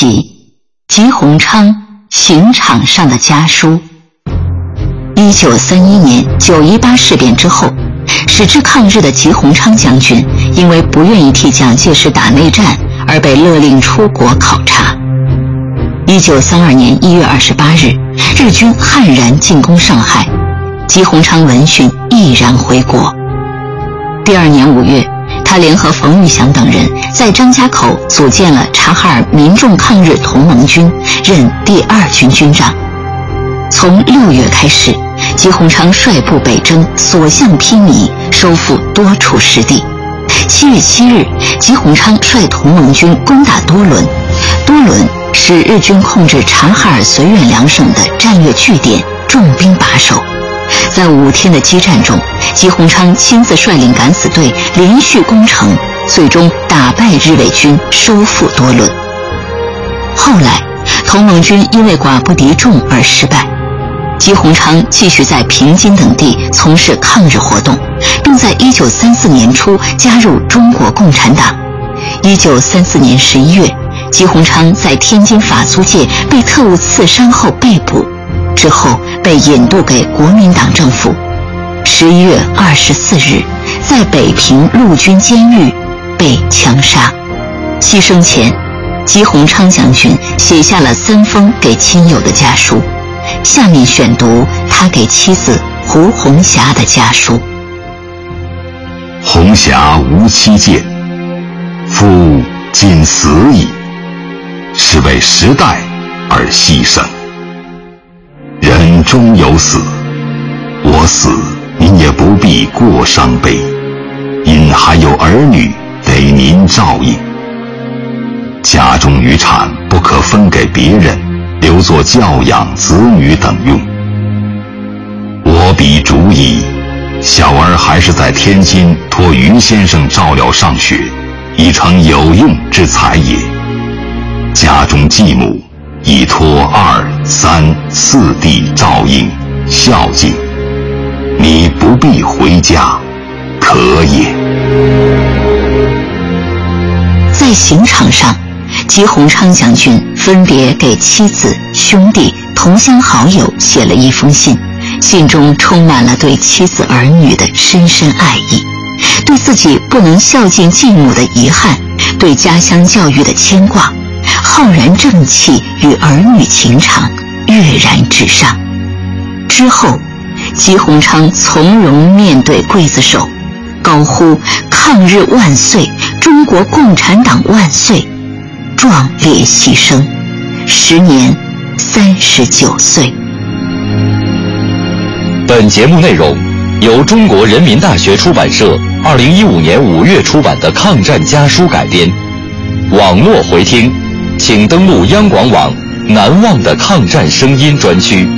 第一集：吉鸿昌刑场上的家书。一九三一年九一八事变之后，矢志抗日的吉鸿昌将军因为不愿意替蒋介石打内战，而被勒令出国考察。一九三二年一月二十八日，日军悍然进攻上海，吉鸿昌闻讯毅然回国。第二年五月。他联合冯玉祥等人，在张家口组建了察哈尔民众抗日同盟军，任第二军军长。从六月开始，吉鸿昌率部北征，所向披靡，收复多处失地。七月七日，吉鸿昌率同盟军攻打多伦，多伦是日军控制察哈尔绥远两省的战略据点，重兵把守。在五天的激战中，吉鸿昌亲自率领敢死队连续攻城，最终打败日伪军，收复多伦。后来，同盟军因为寡不敌众而失败。吉鸿昌继续在平津等地从事抗日活动，并在1934年初加入中国共产党。1934年11月，吉鸿昌在天津法租界被特务刺伤后被捕。之后被引渡给国民党政府。十一月二十四日，在北平陆军监狱被枪杀。牺牲前，吉鸿昌将军写下了三封给亲友的家书。下面选读他给妻子胡红霞的家书：红霞无妻见，夫今死矣，是为时代而牺牲。终有死，我死，您也不必过伤悲，因还有儿女得您照应。家中余产不可分给别人，留作教养子女等用。我比主矣，小儿还是在天津托于先生照料上学，已成有用之才也。家中继母。已托二四弟照应孝敬，你不必回家，可也。在刑场上，吉鸿昌将军分别给妻子、兄弟、同乡好友写了一封信，信中充满了对妻子儿女的深深爱意，对自己不能孝敬继母的遗憾，对家乡教育的牵挂。浩然正气与儿女情长跃然纸上。之后，吉鸿昌从容面对刽子手，高呼“抗日万岁，中国共产党万岁”，壮烈牺牲，时年三十九岁。本节目内容由中国人民大学出版社二零一五年五月出版的《抗战家书》改编，网络回听。请登录央广网“难忘的抗战声音”专区。